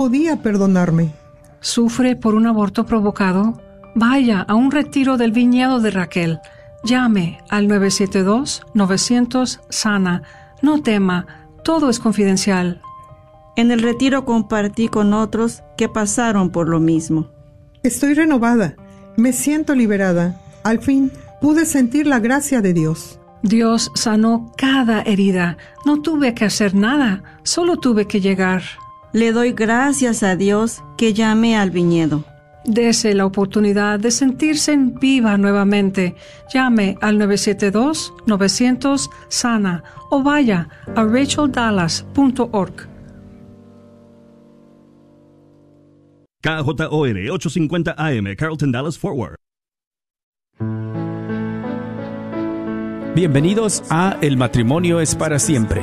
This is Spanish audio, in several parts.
podía perdonarme. ¿Sufre por un aborto provocado? Vaya a un retiro del viñedo de Raquel. Llame al 972-900 No tema, todo es confidencial. En el retiro compartí con otros que pasaron por lo mismo. Estoy renovada, me siento liberada. Al fin pude sentir la gracia de Dios. Dios sanó cada herida. No tuve que hacer nada, solo tuve que llegar. Le doy gracias a Dios que llamé al viñedo. Dese la oportunidad de sentirse en viva nuevamente. Llame al 972-900 o vaya a racheldallas.org. KJOR 850 AM, Carlton Dallas Forward. Bienvenidos a El matrimonio es para siempre,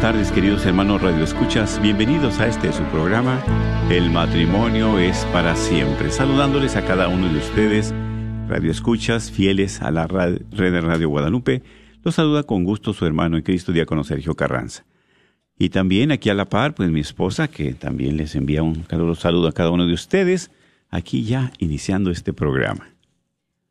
buenas tardes, queridos hermanos Radio Escuchas. Bienvenidos a este su programa, El matrimonio es para siempre. Saludándoles a cada uno de ustedes, Radio Escuchas, fieles a la red de Radio Guadalupe. Los saluda con gusto su hermano en Cristo, diácono Sergio Carranza. Y también aquí a la par, pues mi esposa, que también les envía un caluroso saludo a cada uno de ustedes, aquí ya iniciando este programa.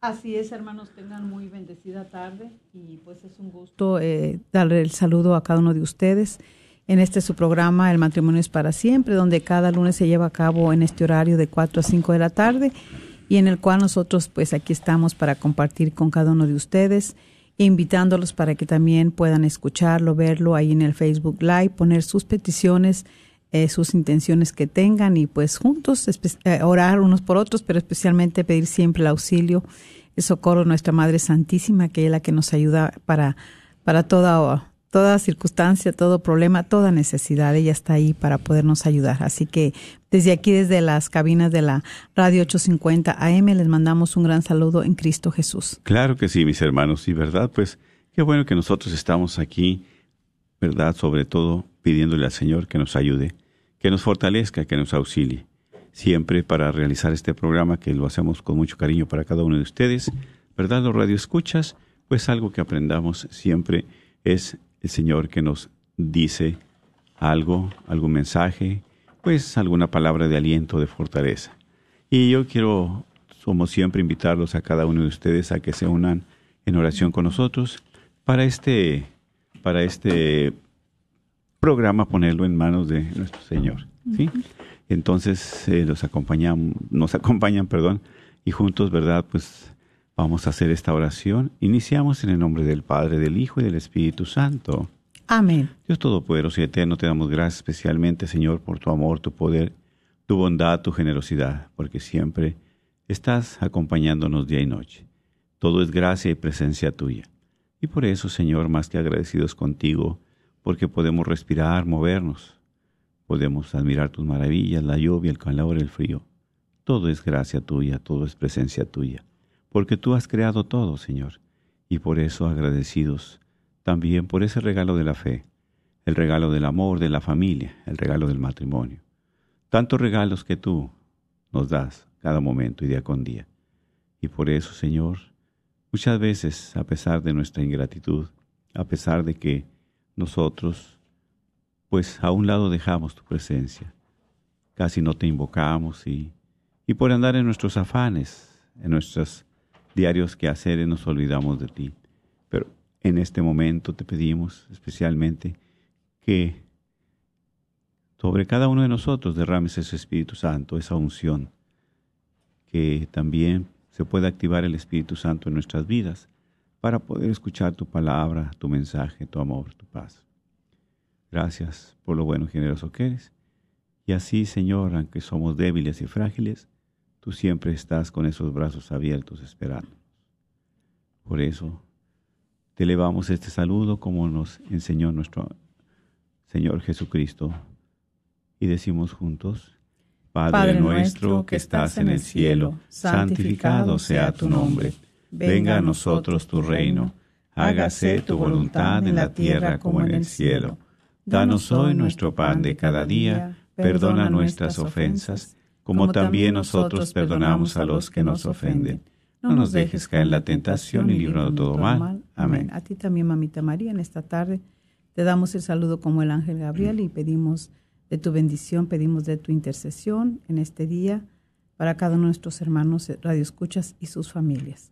Así es, hermanos, tengan muy bendecida tarde y pues es un gusto eh, darle el saludo a cada uno de ustedes. En este su programa El matrimonio es para siempre, donde cada lunes se lleva a cabo en este horario de 4 a 5 de la tarde y en el cual nosotros pues aquí estamos para compartir con cada uno de ustedes, invitándolos para que también puedan escucharlo, verlo ahí en el Facebook Live, poner sus peticiones, eh, sus intenciones que tengan y pues juntos eh, orar unos por otros, pero especialmente pedir siempre el auxilio, el socorro nuestra Madre Santísima, que es la que nos ayuda para, para toda, toda circunstancia, todo problema, toda necesidad. Ella está ahí para podernos ayudar. Así que desde aquí, desde las cabinas de la Radio 850 AM, les mandamos un gran saludo en Cristo Jesús. Claro que sí, mis hermanos, y verdad, pues qué bueno que nosotros estamos aquí, verdad, sobre todo pidiéndole al Señor que nos ayude, que nos fortalezca, que nos auxilie. Siempre para realizar este programa, que lo hacemos con mucho cariño para cada uno de ustedes, ¿verdad? Los radioescuchas, pues algo que aprendamos siempre es el Señor que nos dice algo, algún mensaje, pues alguna palabra de aliento, de fortaleza. Y yo quiero, como siempre, invitarlos a cada uno de ustedes a que se unan en oración con nosotros para este, para este programa ponerlo en manos de nuestro Señor. ¿sí? Entonces eh, los acompañan, nos acompañan, perdón, y juntos, ¿verdad? Pues vamos a hacer esta oración. Iniciamos en el nombre del Padre, del Hijo y del Espíritu Santo. Amén. Dios Todopoderoso y Eterno, te damos gracias especialmente, Señor, por tu amor, tu poder, tu bondad, tu generosidad, porque siempre estás acompañándonos día y noche. Todo es gracia y presencia tuya. Y por eso, Señor, más que agradecidos contigo, porque podemos respirar, movernos, podemos admirar tus maravillas, la lluvia, el calor, el frío. Todo es gracia tuya, todo es presencia tuya, porque tú has creado todo, Señor, y por eso agradecidos también por ese regalo de la fe, el regalo del amor, de la familia, el regalo del matrimonio. Tantos regalos que tú nos das cada momento y día con día. Y por eso, Señor, muchas veces, a pesar de nuestra ingratitud, a pesar de que nosotros, pues a un lado dejamos tu presencia. Casi no te invocamos y, y por andar en nuestros afanes, en nuestros diarios quehaceres, nos olvidamos de ti. Pero en este momento te pedimos especialmente que sobre cada uno de nosotros derrames ese Espíritu Santo, esa unción, que también se pueda activar el Espíritu Santo en nuestras vidas para poder escuchar tu palabra, tu mensaje, tu amor, tu paz. Gracias por lo bueno y generoso que eres. Y así, Señor, aunque somos débiles y frágiles, tú siempre estás con esos brazos abiertos esperando. Por eso, te elevamos este saludo como nos enseñó nuestro Señor Jesucristo. Y decimos juntos, Padre, nuestro que estás en el cielo, santificado sea tu nombre venga a nosotros tu reino, hágase tu voluntad en la tierra como en el cielo. Danos hoy nuestro pan de cada día, perdona nuestras ofensas, como también nosotros perdonamos a los que nos ofenden. No nos dejes caer en la tentación y líbranos de todo mal. Amén. A ti también, mamita María, en esta tarde te damos el saludo como el ángel Gabriel y pedimos de tu bendición, pedimos de tu intercesión en este día para cada uno de nuestros hermanos radioescuchas y sus familias.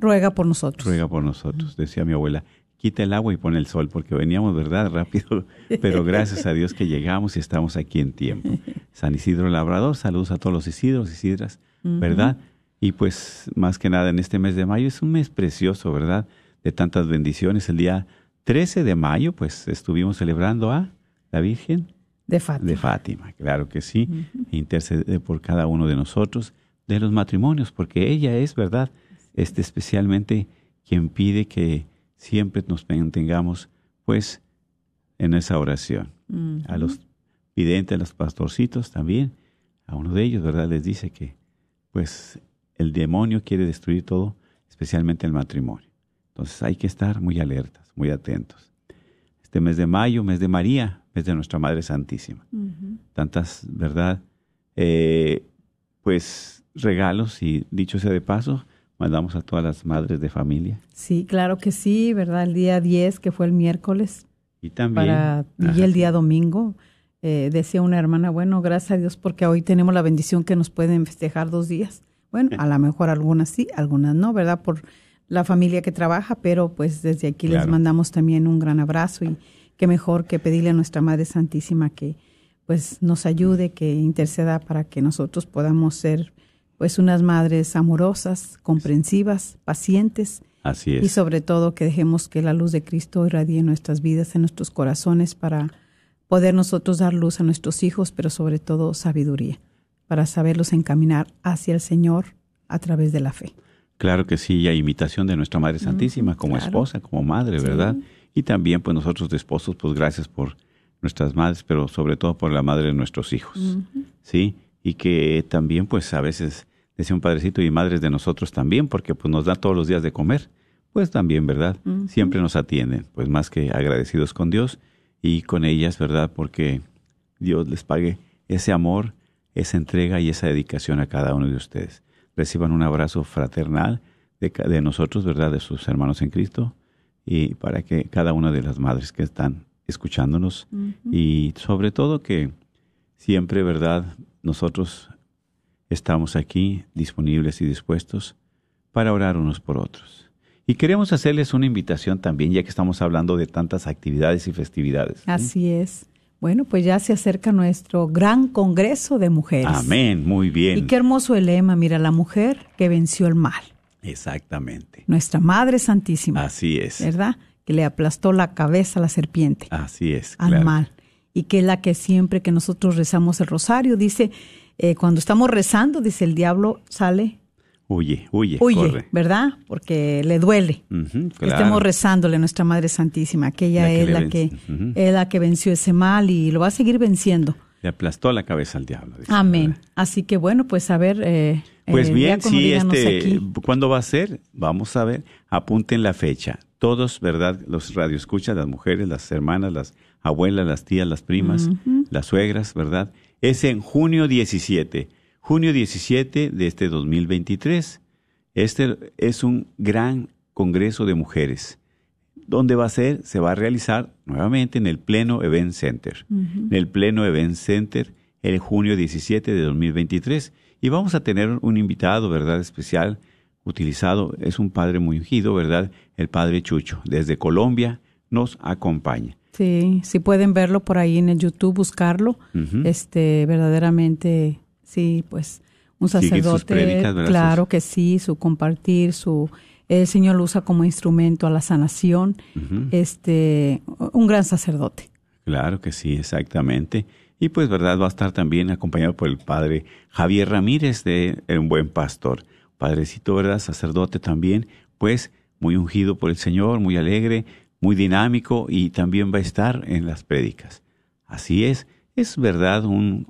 ruega por nosotros. Ruega por nosotros, decía mi abuela. Quita el agua y pone el sol, porque veníamos, ¿verdad? Rápido, pero gracias a Dios que llegamos y estamos aquí en tiempo. San Isidro Labrador, saludos a todos los Isidros, Isidras, ¿verdad? Y pues, más que nada, en este mes de mayo es un mes precioso, ¿verdad? De tantas bendiciones. El día 13 de mayo, pues, estuvimos celebrando a la Virgen De Fátima. de Fátima, claro que sí, intercede por cada uno de nosotros, de los matrimonios, porque ella es, ¿verdad? Este, especialmente quien pide que siempre nos mantengamos, pues, en esa oración. A los videntes, a los pastorcitos también, a uno de ellos, ¿verdad? Les dice que, pues, el demonio quiere destruir todo, especialmente el matrimonio. Entonces hay que estar muy alertas, muy atentos. Este mes de mayo, mes de María, mes de nuestra Madre Santísima. Tantas, ¿verdad? Eh, pues regalos y dicho sea de paso, mandamos a todas las madres de familia. Sí, claro que sí, ¿verdad? El día 10, que fue el miércoles, Y también... para, y el día domingo, eh, decía una hermana, bueno, gracias a Dios porque hoy tenemos la bendición que nos pueden festejar dos días. Bueno, a lo mejor algunas sí, algunas no, ¿verdad? Por la familia que trabaja, pero pues desde aquí les mandamos también un gran abrazo y qué mejor que pedirle a nuestra Madre Santísima que pues nos ayude, que interceda para que nosotros podamos ser pues unas madres amorosas, comprensivas, pacientes Así es. y sobre todo que dejemos que la luz de Cristo irradie en nuestras vidas, en nuestros corazones, para poder nosotros dar luz a nuestros hijos, pero sobre todo sabiduría, para saberlos encaminar hacia el Señor a través de la fe. Claro que sí, y a imitación de nuestra Madre Santísima, como claro. esposa, como madre, ¿verdad? Y también, pues nosotros de esposos, pues gracias por nuestras madres, pero sobre todo por la madre de nuestros hijos, ¿sí? Y que también, pues a veces, decía un padrecito, y madres de nosotros también, porque pues nos da todos los días de comer, pues también, ¿verdad? Siempre nos atienden, pues más que agradecidos con Dios y con ellas, ¿verdad? Porque Dios les pague ese amor, esa entrega y esa dedicación a cada uno de ustedes. Reciban un abrazo fraternal de, de nosotros, ¿verdad? De sus hermanos en Cristo y para que cada una de las madres que están escuchándonos y sobre todo que siempre, ¿verdad? Nosotros estamos aquí disponibles y dispuestos para orar unos por otros. Y queremos hacerles una invitación también, ya que estamos hablando de tantas actividades y festividades. ¿sí? Así es. Bueno, pues ya se acerca nuestro gran Congreso de Mujeres. Amén, muy bien. Y qué hermoso el lema, mira, la mujer que venció el mal, Exactamente. nuestra Madre Santísima, Así es. ¿verdad? Que le aplastó la cabeza a la serpiente. Así es. al claro. mal. Y que es la que siempre que nosotros rezamos el rosario, dice, eh, cuando estamos rezando, dice el diablo sale, Huye, huye, huye, corre. ¿verdad? Porque le duele. Claro. Estemos rezándole a nuestra Madre Santísima, que ella La que es la que, es la que venció ese mal y lo va a seguir venciendo. Le aplastó la cabeza al diablo. dice, Amén. ¿verdad? Así que bueno, pues a ver. eh, Pues eh, bien, diácono, sí, díganos este, aquí. ¿cuándo va a ser? Vamos a ver, apunten la fecha. Todos, ¿verdad? Los radioescuchas, las mujeres, las hermanas, las abuelas, las tías, las primas, las suegras, ¿verdad? Es en junio 17. Junio 17 de este 2023. Este es un gran congreso de mujeres. ¿Dónde va a ser? Se va a realizar nuevamente en el Pleno Event Center. En el Pleno Event Center el junio 17 de 2023. Y vamos a tener un invitado, ¿verdad? Especial, utilizado. Es un padre muy ungido, ¿verdad? El padre Chucho. Desde Colombia nos acompaña. Sí, si pueden verlo por ahí en el YouTube, buscarlo. Este, verdaderamente, sí, pues un sacerdote, claro que sí, su compartir, su el Señor lo usa como instrumento a la sanación. Este, un gran sacerdote. Claro que sí, exactamente. Y pues, ¿verdad? Va a estar también acompañado por el padre Javier Ramírez de Un Buen Pastor. Padrecito, ¿verdad? Sacerdote también, pues muy ungido por el Señor, muy alegre, muy dinámico y también va a estar en las prédicas. Así es, es verdad un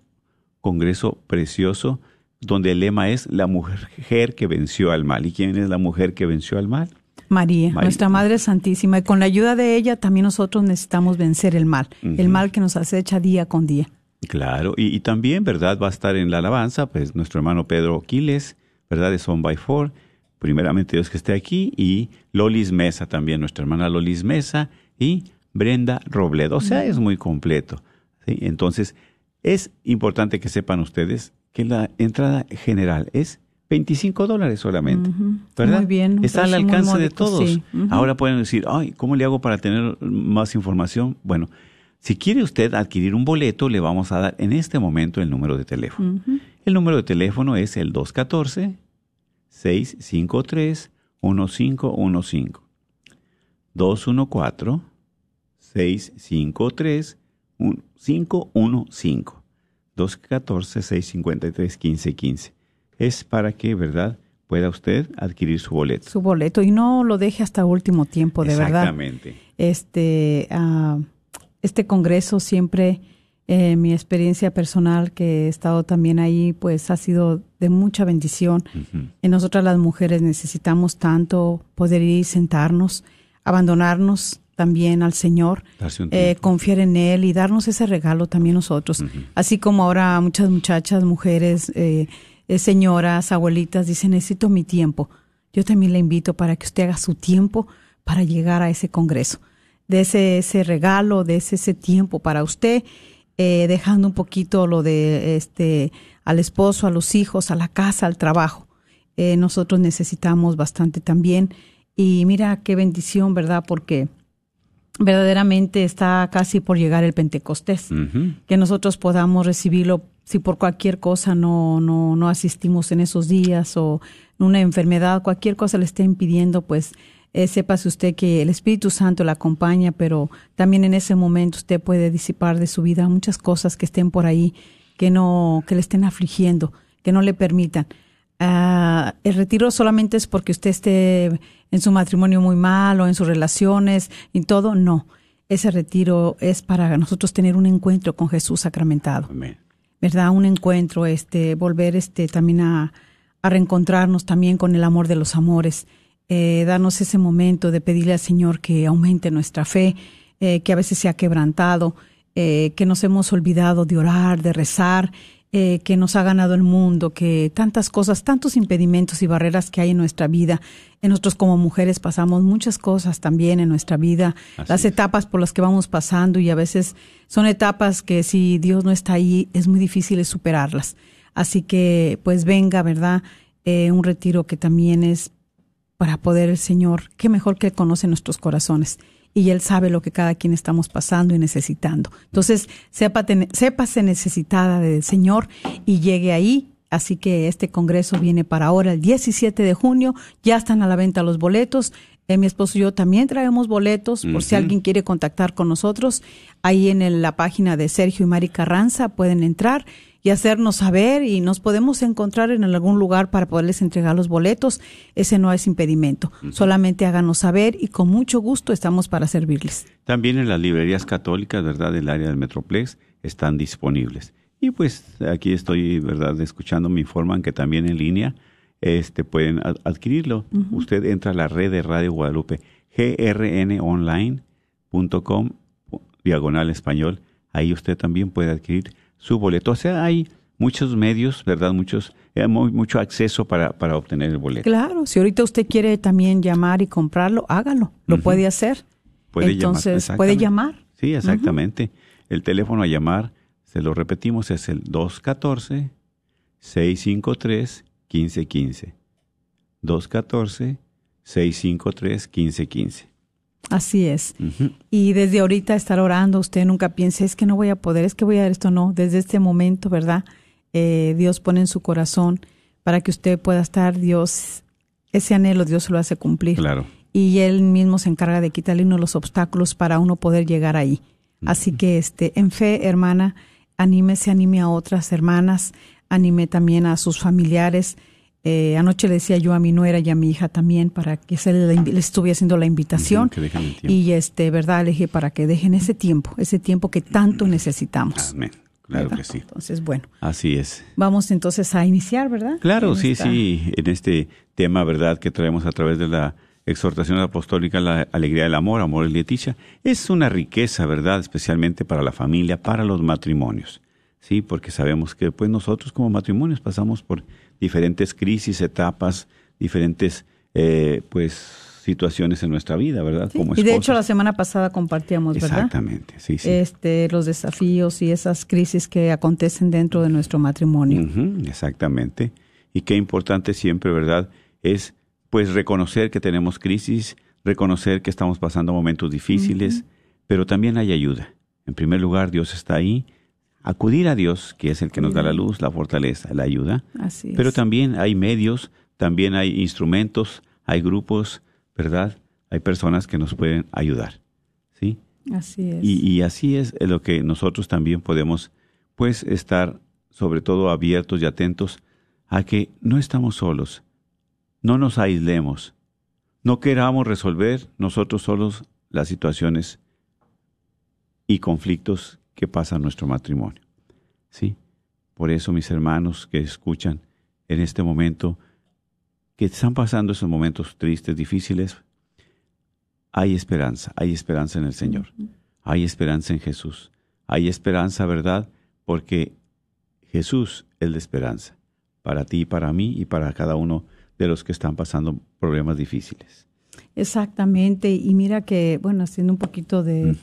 congreso precioso donde el lema es la mujer que venció al mal. ¿Y quién es la mujer que venció al mal? María, María. nuestra Madre Santísima, y con la ayuda de ella también nosotros necesitamos vencer el mal, el mal que nos acecha día con día. Claro, y, y también, ¿verdad? Va a estar en la alabanza, pues nuestro hermano Pedro Quiles, ¿verdad? De Son by Four. Primeramente Dios que esté aquí. Y Lolis Mesa también, nuestra hermana Lolis Mesa y Brenda Robledo. O sea, es muy completo. ¿sí? Entonces, es importante que sepan ustedes que la entrada general es 25 dólares solamente. ¿Verdad? Muy bien, Está al alcance de todos. sí. Ahora pueden decir, ay, ¿cómo le hago para tener más información? Bueno, si quiere usted adquirir un boleto, le vamos a dar en este momento el número de teléfono. El número de teléfono es el 214-653-1515. 515 214-653-1515. Es para que, ¿verdad?, pueda usted adquirir su boleto. Su boleto y no lo deje hasta último tiempo, de verdad. Exactamente. Este, ah, este congreso siempre, eh, mi experiencia personal que he estado también ahí, pues ha sido de mucha bendición. Y nosotras las mujeres necesitamos tanto poder ir y sentarnos, abandonarnos también al Señor, eh, confiar en Él y darnos ese regalo también nosotros. Así como ahora muchas muchachas, mujeres, eh, eh, señoras, abuelitas dicen, necesito mi tiempo. Yo también le invito para que usted haga su tiempo para llegar a ese congreso. De ese, ese regalo, de ese, ese tiempo para usted, dejando un poquito lo de este al esposo, a los hijos, a la casa, al trabajo. nosotros necesitamos bastante también. Y mira qué bendición, ¿verdad? Porque verdaderamente está casi por llegar el Pentecostés, que nosotros podamos recibirlo si por cualquier cosa no, no, no asistimos en esos días o una enfermedad, cualquier cosa le esté impidiendo, pues eh, sépase usted que el Espíritu Santo la acompaña, pero también en ese momento usted puede disipar de su vida muchas cosas que estén por ahí, que no, que le estén afligiendo, que no le permitan. Ah, el retiro solamente es porque usted esté en su matrimonio muy mal o en sus relaciones y todo, no. Ese retiro es para nosotros tener un encuentro con Jesús sacramentado. ¿Verdad? Un encuentro, este, volver este también a, reencontrarnos también con el amor de los amores, eh, darnos ese momento de pedirle al Señor que aumente nuestra fe, eh, que a veces se ha quebrantado, eh, que nos hemos olvidado de orar, de rezar eh, que nos ha ganado el mundo, que tantas cosas, tantos impedimentos y barreras que hay en nuestra vida. En nosotros como mujeres pasamos muchas cosas también en nuestra vida, las etapas por las que vamos pasando y a veces son etapas que si Dios no está ahí es muy difícil superarlas. Así que pues venga, ¿verdad? Eh, un retiro que también es para poder el Señor, qué mejor que Él conoce nuestros corazones y Él sabe lo que cada quien estamos pasando y necesitando. Entonces, sepa, sépase necesitada del Señor y llegue ahí. Así que este congreso viene para ahora, el 17 de junio. Ya están a la venta los boletos. Eh, mi esposo y yo también traemos boletos por si alguien quiere contactar con nosotros. Ahí en la página de Sergio y Mari Carranza pueden entrar y hacernos saber y nos podemos encontrar en algún lugar para poderles entregar los boletos. Ese no es impedimento. Solamente háganos saber y con mucho gusto estamos para servirles. También en las librerías católicas, ¿verdad? Del área del Metroplex están disponibles. Y pues aquí estoy, ¿verdad? Escuchando, me informan que también en línea este, pueden adquirirlo. Usted entra a la red de Radio Guadalupe, grnonline.com, diagonal español. Ahí usted también puede adquirir su boleto. O sea, hay muchos medios, ¿verdad? Muchos, eh, mucho acceso para, para obtener el boleto. Claro, si ahorita usted quiere también llamar y comprarlo, hágalo, lo puede hacer. Puede Entonces, puede llamar. Sí, exactamente. El teléfono a llamar, se lo repetimos, es el 214-653-1515. 214-653-1515. Así es. Y desde ahorita estar orando, usted nunca piense, es que no voy a poder, es que voy a dar esto, no. Desde este momento, ¿verdad? Eh, Dios pone en su corazón para que usted pueda estar, Dios, ese anhelo Dios lo hace cumplir. Claro. Y Él mismo se encarga de quitarle uno los obstáculos para uno poder llegar ahí. Así que, este, en fe, hermana, anímese, anime a otras hermanas, anime también a sus familiares, eh, anoche le decía yo a mi nuera y a mi hija también para que se le, estuviera haciendo la invitación. y este, verdad, le dije para que dejen ese tiempo, ese tiempo que tanto necesitamos. Amén. Claro que sí. Entonces, bueno. Así es. Vamos entonces a iniciar, ¿verdad? Claro, sí, sí, en este tema, ¿verdad?, que traemos a través de la exhortación apostólica, la alegría del amor, amor y leticia, es una riqueza, ¿verdad?, especialmente para la familia, para los matrimonios. Sí, porque sabemos que pues nosotros como matrimonios pasamos por diferentes crisis, etapas, diferentes eh, pues situaciones en nuestra vida, ¿verdad? Como y de hecho la semana pasada compartíamos, ¿verdad? Exactamente, sí, sí. Este, los desafíos y esas crisis que acontecen dentro de nuestro matrimonio. exactamente. Y qué importante siempre, ¿verdad? Es pues reconocer que tenemos crisis, reconocer que estamos pasando momentos difíciles, pero también hay ayuda. En primer lugar, Dios está ahí acudir a Dios, que es el que nos da la luz, la fortaleza, la ayuda. Así Pero también hay medios, también hay instrumentos, hay grupos, ¿verdad? Hay personas que nos pueden ayudar. ¿Sí? Así es. Y, y así es lo que nosotros también podemos, pues, estar sobre todo abiertos y atentos a que no estamos solos, no nos aislemos, no queramos resolver nosotros solos las situaciones y conflictos que pasan en nuestro matrimonio. ¿Sí? Por eso, mis hermanos que escuchan en este momento, que están pasando esos momentos tristes, difíciles, hay esperanza, hay esperanza en el Señor, hay esperanza en Jesús, hay esperanza, ¿verdad? Porque Jesús es la esperanza para ti, para mí y para cada uno de los que están pasando problemas difíciles. Exactamente. Y mira que, bueno, haciendo un poquito de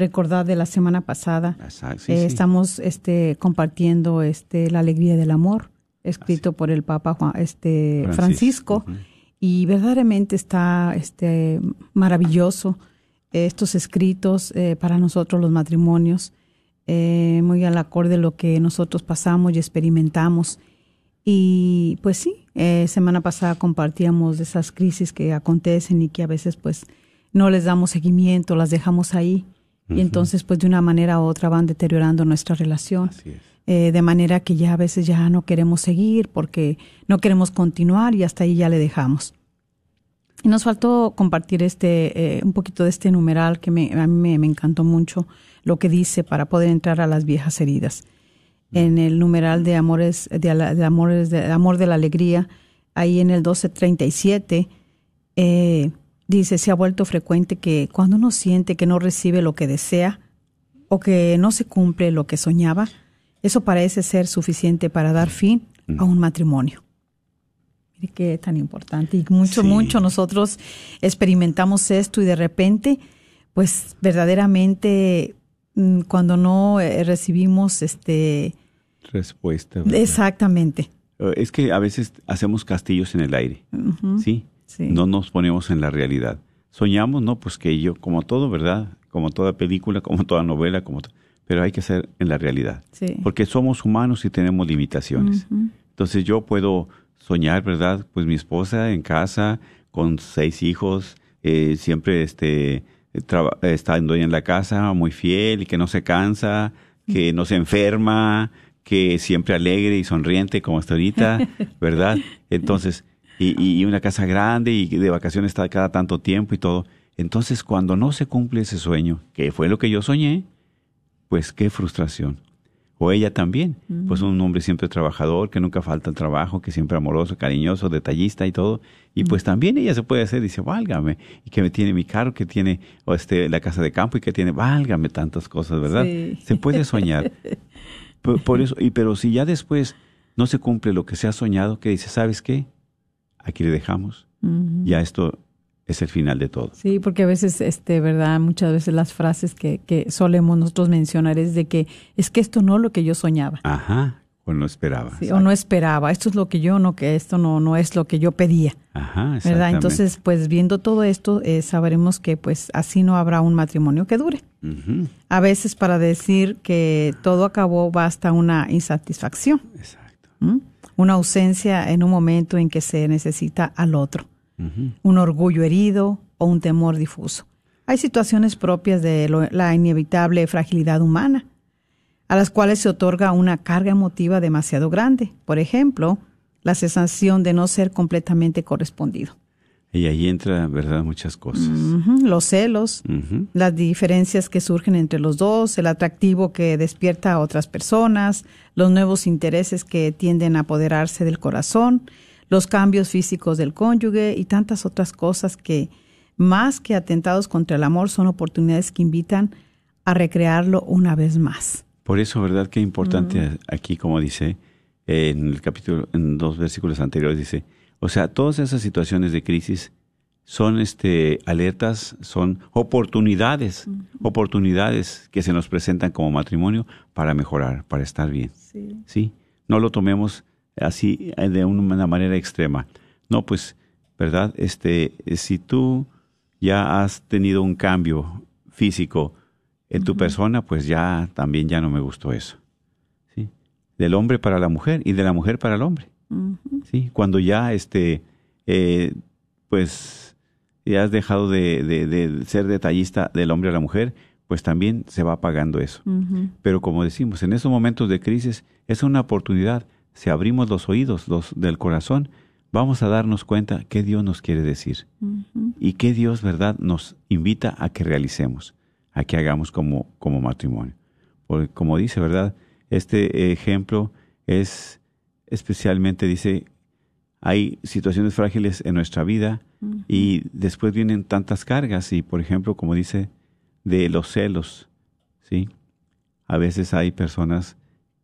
recordar de la semana pasada, Exacto, sí, eh, sí. estamos este, compartiendo este, la alegría del amor, escrito por el Papa Juan, este, Francisco. Y verdaderamente está este, maravilloso eh, estos escritos eh, para nosotros los matrimonios, eh, muy al acorde de lo que nosotros pasamos y experimentamos. Y pues sí, semana pasada compartíamos de esas crisis que acontecen y que a veces pues no les damos seguimiento, las dejamos ahí. Y entonces pues de una manera u otra van deteriorando nuestra relación. Así es. Eh, de manera que ya a veces ya no queremos seguir porque no queremos continuar y hasta ahí ya le dejamos. Y nos faltó compartir este eh, un poquito de este numeral que me, a mí me, me encantó mucho lo que dice para poder entrar a las viejas heridas. En el numeral de amores de, de amores de amor de la alegría, ahí en el 1237 eh, dice se ha vuelto frecuente que cuando uno siente que no recibe lo que desea o que no se cumple lo que soñaba, eso parece ser suficiente para dar fin a un matrimonio. Mire qué tan importante. Y mucho, Sí. mucho nosotros experimentamos esto y de repente, pues verdaderamente, mm, cuando no eh, recibimos este. Respuesta. ¿verdad? Exactamente. Eh, Es que a veces hacemos castillos en el aire, ¿sí? Sí. No nos ponemos en la realidad. Soñamos, ¿no? Pues que yo, como todo, ¿verdad? Como toda película, como toda novela, como pero hay que ser en la realidad. Sí. Porque somos humanos y tenemos limitaciones. Entonces yo puedo soñar, ¿verdad? Pues mi esposa en casa, con seis hijos, eh, siempre este, estando en la casa, muy fiel y que no se cansa, que no se enferma, que siempre alegre y sonriente como hasta ahorita, ¿verdad? Entonces, y, y una casa grande y de vacaciones está cada tanto tiempo y todo. Entonces, cuando no se cumple ese sueño, que fue lo que yo soñé, pues qué frustración. O ella también, pues un hombre siempre trabajador, que nunca falta el trabajo, que siempre amoroso, cariñoso, detallista y todo. Y pues también ella se puede hacer, dice, válgame, y que me tiene mi carro, que tiene o este, la casa de campo y que tiene, válgame tantas cosas, ¿verdad? Sí. Se puede soñar. por, por eso, y pero si ya después no se cumple lo que se ha soñado, que dice, ¿sabes qué? Aquí le dejamos. Ya esto es el final de todo. Sí, porque a veces, este, verdad, muchas veces las frases que, que solemos nosotros mencionar es de que es que esto no es lo que yo soñaba. Ajá, o no esperaba. Sí, o no esperaba, esto es lo que yo no, que esto no, no es lo que yo pedía, Ajá, ¿verdad? Entonces, pues viendo todo esto, eh, sabremos que pues así no habrá un matrimonio que dure. A veces para decir que todo acabó basta una insatisfacción, exacto. ¿m? Una ausencia en un momento en que se necesita al otro, un orgullo herido o un temor difuso. Hay situaciones propias de lo- la inevitable fragilidad humana, a las cuales se otorga una carga emotiva demasiado grande. Por ejemplo, la sensación de no ser completamente correspondido. Y ahí entra, ¿verdad? Muchas cosas. Los celos, las diferencias que surgen entre los dos, el atractivo que despierta a otras personas, los nuevos intereses que tienden a apoderarse del corazón, los cambios físicos del cónyuge y tantas otras cosas que, más que atentados contra el amor, son oportunidades que invitan a recrearlo una vez más. Por eso, ¿verdad? Qué importante aquí, como dice eh, en el capítulo, en dos versículos anteriores, dice, o sea, todas esas situaciones de crisis son este alertas, son oportunidades, oportunidades que se nos presentan como matrimonio para mejorar, para estar bien. Sí. No lo tomemos así de una manera extrema. No, pues, ¿verdad? Este, si tú ya has tenido un cambio físico en tu persona, pues ya también ya no me gustó eso. ¿Sí? Del hombre para la mujer y de la mujer para el hombre. ¿Sí? Cuando ya este eh, pues ya has dejado de, de- de ser detallista del hombre a la mujer, pues también se va apagando eso. Pero como decimos, en esos momentos de crisis es una oportunidad. Si abrimos los oídos los del corazón, vamos a darnos cuenta qué Dios nos quiere decir y qué Dios, ¿verdad?, nos invita a que realicemos, a que hagamos como, como matrimonio. Porque como dice, ¿verdad?, este ejemplo es especialmente, dice, hay situaciones frágiles en nuestra vida y después vienen tantas cargas y, por ejemplo, como dice, de los celos, ¿sí? A veces hay personas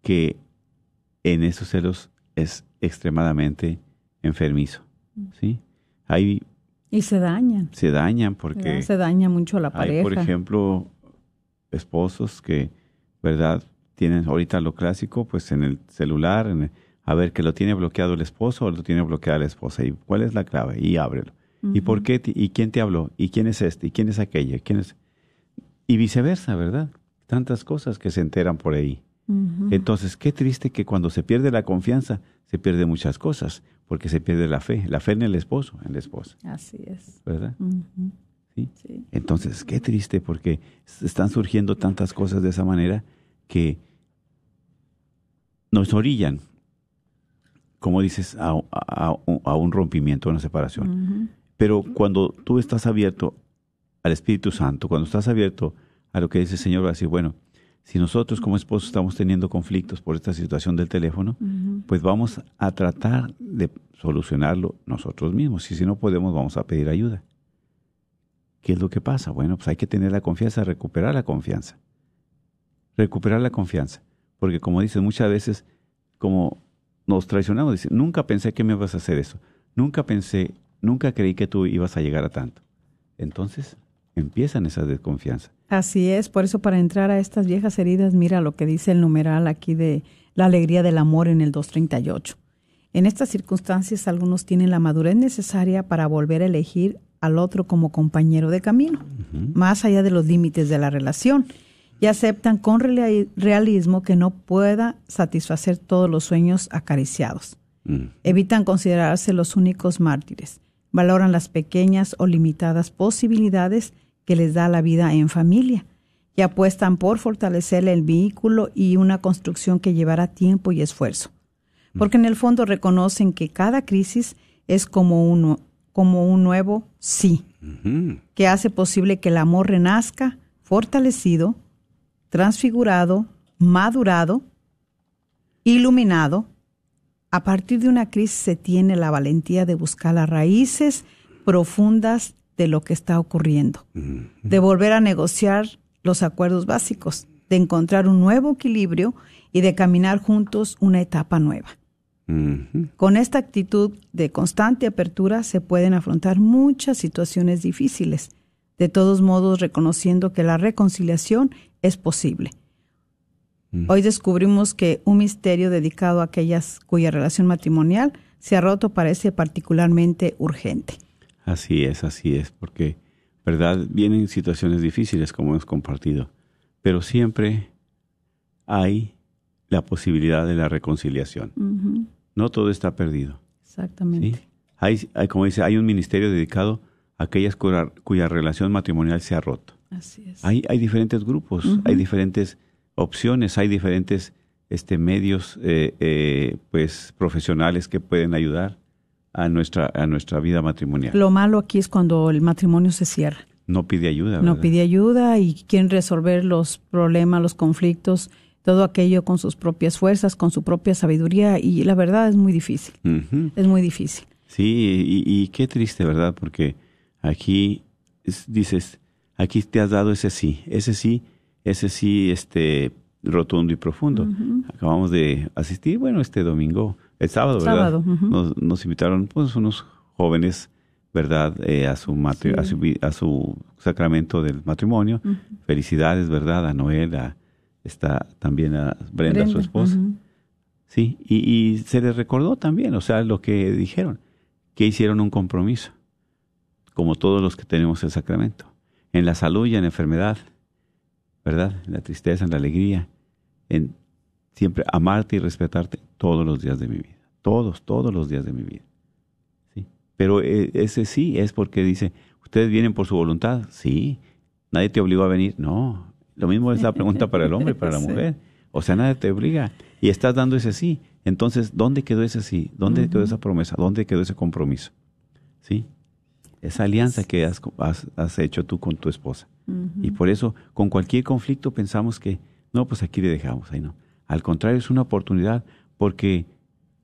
que en esos celos es extremadamente enfermizo, ¿sí? Hay, Y se dañan. se dañan ¿verdad? porque Se daña mucho la hay, pareja. por ejemplo, esposos que, ¿verdad? Tienen ahorita lo clásico, pues en el celular, en el- a ver que lo tiene bloqueado el esposo o lo tiene bloqueada la esposa. ¿Y cuál es la clave? Y ábrelo. ¿Y por qué? ¿Y quién te habló? ¿Y quién es este? ¿Y quién es aquella? ¿Quién es? Y viceversa, ¿verdad? Tantas cosas que se enteran por ahí. Entonces, qué triste que cuando se pierde la confianza, se pierde muchas cosas, porque se pierde la fe, la fe en el esposo, en la esposa, Así es. ¿verdad? ¿Sí? Sí. Entonces, qué triste porque están surgiendo tantas cosas de esa manera que nos orillan, como dices, a, a- a un rompimiento, a una separación. Pero cuando tú estás abierto al Espíritu Santo, cuando estás abierto a lo que dice el Señor, va a decir, bueno, si nosotros como esposos estamos teniendo conflictos por esta situación del teléfono, pues vamos a tratar de solucionarlo nosotros mismos. Y si no podemos, vamos a pedir ayuda. ¿Qué es lo que pasa? Bueno, pues hay que tener la confianza, recuperar la confianza. Recuperar la confianza. Porque como dices, muchas veces, como nos traicionamos, dicen, nunca pensé que me ibas a hacer eso. Nunca pensé, nunca creí que tú ibas a llegar a tanto. Entonces, empiezan esas desconfianzas. Así es, por eso para entrar a estas viejas heridas, mira lo que dice el numeral aquí de la alegría del amor en el 238. En estas circunstancias algunos tienen la madurez necesaria para volver a elegir al otro como compañero de camino, más allá de los límites de la relación, y aceptan con reali- realismo que no pueda satisfacer todos los sueños acariciados. Mm. Evitan considerarse los únicos mártires. Valoran las pequeñas o limitadas posibilidades que les da la vida en familia y apuestan por fortalecer el vehículo y una construcción que llevará tiempo y esfuerzo. Porque en el fondo reconocen que cada crisis es como un, como un nuevo sí, que hace posible que el amor renazca fortalecido, transfigurado, madurado, iluminado. A partir de una crisis se tiene la valentía de buscar las raíces profundas de lo que está ocurriendo, de volver a negociar los acuerdos básicos, de encontrar un nuevo equilibrio y de caminar juntos una etapa nueva. Con esta actitud de constante apertura se pueden afrontar muchas situaciones difíciles, de todos modos reconociendo que la reconciliación es posible. Hoy descubrimos que un misterio dedicado a aquellas cuya relación matrimonial se ha roto parece particularmente urgente. Así es, así es, porque, ¿verdad? Vienen situaciones difíciles como hemos compartido, pero siempre hay la posibilidad de la reconciliación. No todo está perdido. Exactamente. ¿sí? Hay, hay, como dice, hay un ministerio dedicado a aquellas cuya, cuya relación matrimonial se ha roto. Así es. Hay, hay diferentes grupos, hay diferentes opciones, hay diferentes este, medios eh, eh, pues, profesionales que pueden ayudar a nuestra, a nuestra vida matrimonial. Lo malo aquí es cuando el matrimonio se cierra. no pide ayuda. No ¿verdad? pide ayuda y quieren resolver los problemas, los conflictos, todo aquello con sus propias fuerzas, con su propia sabiduría y la verdad es muy difícil. Es muy difícil. Sí, y, y qué triste, ¿verdad? Porque aquí es- dices, aquí te has dado ese sí, ese sí, ese sí, este rotundo y profundo. Acabamos de asistir, bueno, este domingo, el sábado, ¿verdad? Nos, nos invitaron, pues, unos jóvenes, ¿verdad? Eh, a su matri- Sí. a su a su sacramento del matrimonio. Felicidades, ¿verdad? A Noel, a, está también a Brenda, su esposa. Sí, y, y se les recordó también, o sea, lo que dijeron, que hicieron un compromiso, como todos los que tenemos el sacramento, en la salud y en la enfermedad, ¿verdad? En la tristeza, en la alegría, en siempre amarte y respetarte todos los días de mi vida, todos, todos los días de mi vida. ¿sí? Pero eh, ese sí es porque dice, ustedes vienen por su voluntad, sí, nadie te obligó a venir, no, Lo mismo es la pregunta para el hombre y para la Sí. mujer. O sea, nadie te obliga y estás dando ese sí. Entonces, ¿dónde quedó ese sí? ¿Dónde quedó esa promesa? ¿Dónde quedó ese compromiso? ¿Sí? Esa alianza que has, has- has hecho tú con tu esposa. Y por eso, con cualquier conflicto pensamos que, no, pues aquí le dejamos, ahí no. Al contrario, es una oportunidad porque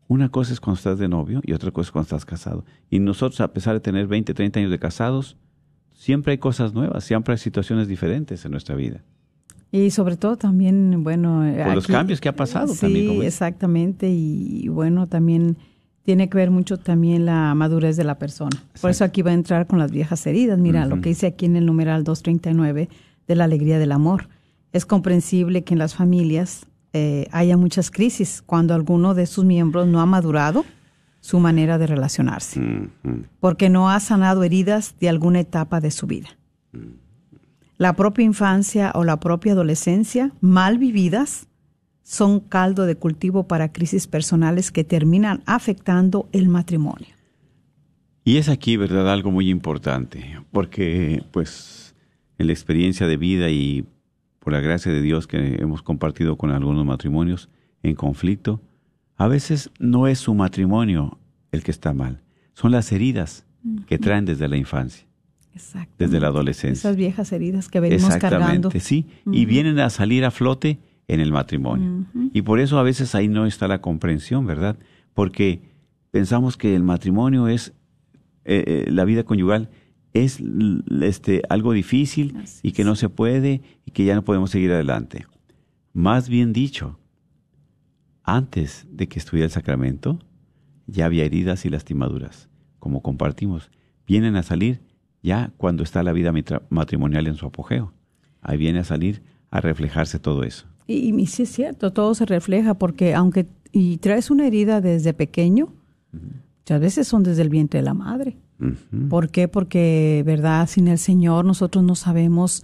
una cosa es cuando estás de novio y otra cosa es cuando estás casado. Y nosotros, a pesar de tener 20, 30 años de casados, siempre hay cosas nuevas, siempre hay situaciones diferentes en nuestra vida. Y sobre todo también, bueno... Por los cambios que ha pasado sí, también, dices. exactamente. Y bueno, también tiene que ver mucho también la madurez de la persona. Por eso aquí va a entrar con las viejas heridas. Mira, lo que dice aquí en el numeral 239 de la alegría del amor. Es comprensible que en las familias eh, haya muchas crisis cuando alguno de sus miembros no ha madurado su manera de relacionarse, porque no ha sanado heridas de alguna etapa de su vida. La propia infancia o la propia adolescencia, mal vividas, son caldo de cultivo para crisis personales que terminan afectando el matrimonio. Y es aquí, ¿verdad?, algo muy importante, porque pues en la experiencia de vida y por la gracia de Dios que hemos compartido con algunos matrimonios en conflicto, a veces no es su matrimonio el que está mal, son las heridas que traen desde la infancia, Exacto. desde la adolescencia. Esas viejas heridas que venimos cargando. Exactamente, sí, y vienen a salir a flote en el matrimonio. Y por eso a veces ahí no está la comprensión, ¿verdad? Porque pensamos que el matrimonio es, eh, eh, la vida conyugal es este, algo difícil Así y que es. no se puede y que ya no podemos seguir adelante. Más bien dicho, antes de que estuviera el sacramento, ya había heridas y lastimaduras, como compartimos. Vienen a salir ya cuando está la vida matrimonial en su apogeo. Ahí viene a salir a reflejarse todo eso. Y, y sí es cierto, todo se refleja porque aunque y traes una herida desde pequeño, muchas veces son desde el vientre de la madre. Ujú. ¿Por qué? Porque, ¿verdad? Sin el Señor nosotros no sabemos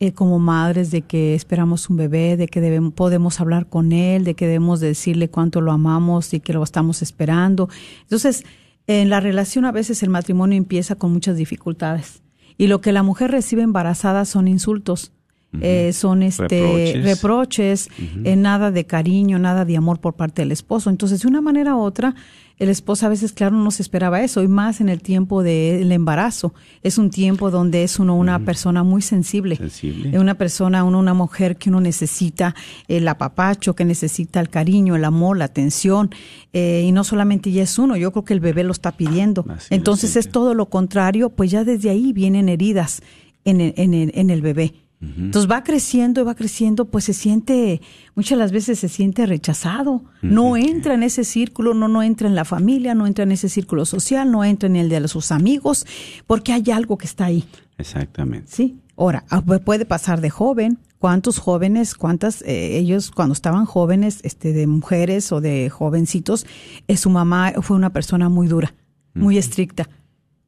eh, como madres de que esperamos un bebé, de que debemos, podemos hablar con Él, de que debemos decirle cuánto lo amamos y que lo estamos esperando. Entonces, en la relación a veces el matrimonio empieza con muchas dificultades. Y lo que la mujer recibe embarazada son insultos. Eh, son este Reproches. reproches, eh, nada de cariño, nada de amor por parte del esposo. Entonces, de una manera u otra, el esposo a veces, claro, no se esperaba eso, y más en el tiempo del embarazo. Es un tiempo donde es uno una persona muy sensible. Sensible. Una persona, uno, una mujer que uno necesita el apapacho, que necesita el cariño, el amor, la atención. eh, y no solamente ya es uno, yo creo que el bebé lo está pidiendo. Así Entonces es todo lo contrario, pues ya desde ahí vienen heridas en el, en el, en el bebé. Entonces va creciendo y va creciendo, pues se siente, muchas de las veces se siente rechazado, no entra en ese círculo, no, no entra en la familia, no entra en ese círculo social, no entra en el de sus amigos, porque hay algo que está ahí. Exactamente. Sí. Ahora, ah, pu- puede pasar de joven. ¿Cuántos jóvenes, cuántas, eh, ellos cuando estaban jóvenes, este, de mujeres o de jovencitos, eh, su mamá fue una persona muy dura, muy estricta,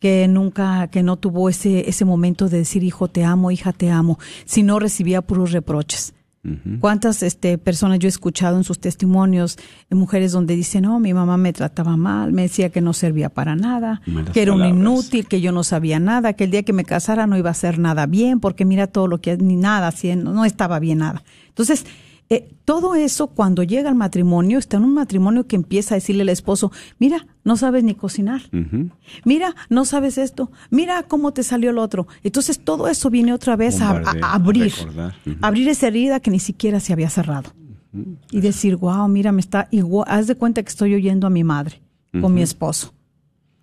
que nunca, que no tuvo ese, ese momento de decir, hijo, te amo, hija, te amo, sino recibía puros reproches. ¿Cuántas este, personas yo he escuchado en sus testimonios, mujeres donde dicen, no, mi mamá me trataba mal, me decía que no servía para nada, Malas que era un inútil, que yo no sabía nada, que el día que me casara no iba a hacer nada bien, porque mira todo lo que, ni nada haciendo, no estaba bien nada. Entonces, eh, todo eso cuando llega al matrimonio, está en un matrimonio que empieza a decirle al esposo, mira, no sabes ni cocinar, mira, no sabes esto, mira cómo te salió el otro. Entonces todo eso viene otra vez a, a- Bombardeo, a abrir, abrir esa herida que ni siquiera se había cerrado. Y decir, wow, mira, me está igual, haz de cuenta que estoy oyendo a mi madre con mi esposo.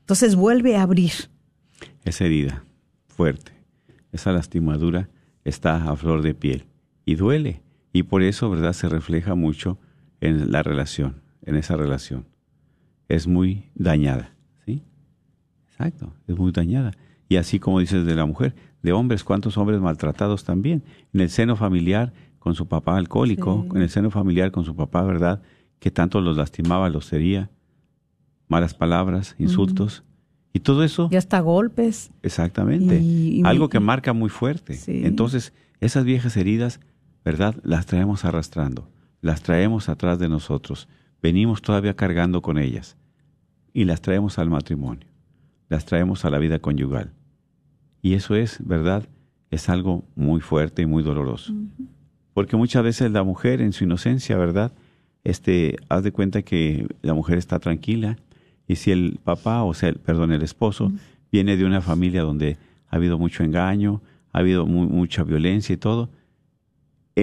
Entonces vuelve a abrir. Esa herida fuerte, esa lastimadura está a flor de piel y duele. Y por eso, ¿verdad? Se refleja mucho en la relación, en esa relación. Es muy dañada, ¿sí? Exacto, es muy dañada. Y así como dices de la mujer, de hombres, ¿cuántos hombres maltratados también? En el seno familiar con su papá alcohólico, Sí. en el seno familiar con su papá, ¿verdad? Que tanto los lastimaba, los hería, malas palabras, insultos. Y todo eso Y hasta golpes. Exactamente. Y- y- Algo que marca muy fuerte. Sí. Entonces, esas viejas heridas, ¿verdad? Las traemos arrastrando, las traemos atrás de nosotros. Venimos todavía cargando con ellas y las traemos al matrimonio, las traemos a la vida conyugal. Y eso es, ¿verdad? Es algo muy fuerte y muy doloroso. Porque muchas veces la mujer en su inocencia, ¿verdad? Este, haz de cuenta que la mujer está tranquila y si el papá, o sea, el, perdón, el esposo, viene de una familia donde ha habido mucho engaño, ha habido mu- mucha violencia y todo,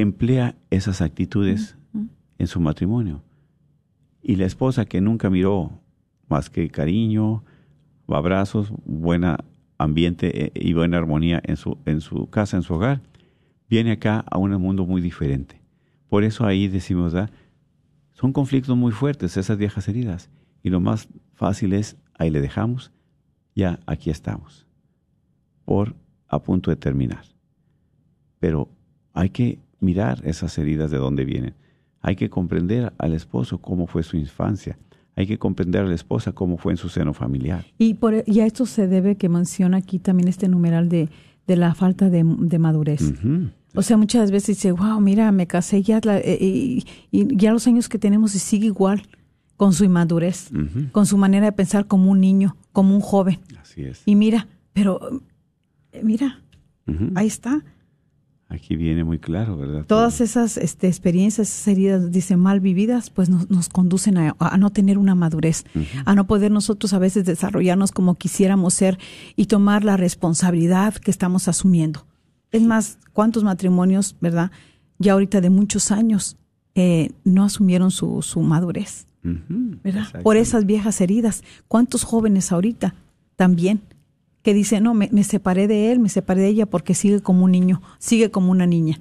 emplea esas actitudes en su matrimonio. Y la esposa que nunca miró más que cariño, abrazos, buena ambiente eh, y buena armonía en su, en su casa, en su hogar, viene acá a un mundo muy diferente. Por eso ahí decimos, ¿verdad? son conflictos muy fuertes esas viejas heridas. Y lo más fácil es, ahí le dejamos, ya aquí estamos, por a punto de terminar. Pero hay que mirar esas heridas de dónde vienen. Hay que comprender al esposo cómo fue su infancia. Hay que comprender a la esposa cómo fue en su seno familiar. Y, por, y a esto se debe que menciona aquí también este numeral de, de la falta de, de madurez. O sea, muchas veces dice, wow, mira, me casé ya, la- eh, y, y ya los años que tenemos y sigue igual, con su inmadurez, con su manera de pensar como un niño, como un joven. Así es. Y mira, pero eh, mira, ahí está. Aquí viene muy claro, ¿verdad? Todas esas este, experiencias, esas heridas, dice, mal vividas, pues nos, nos conducen a, a no tener una madurez, a no poder nosotros a veces desarrollarnos como quisiéramos ser y tomar la responsabilidad que estamos asumiendo. Es más, ¿cuántos matrimonios, verdad? Ya ahorita de muchos años eh, no asumieron su, su madurez. ¿verdad? Por esas viejas heridas. ¿Cuántos jóvenes ahorita también que dicen, no, me, me separé de él, me separé de ella porque sigue como un niño, sigue como una niña?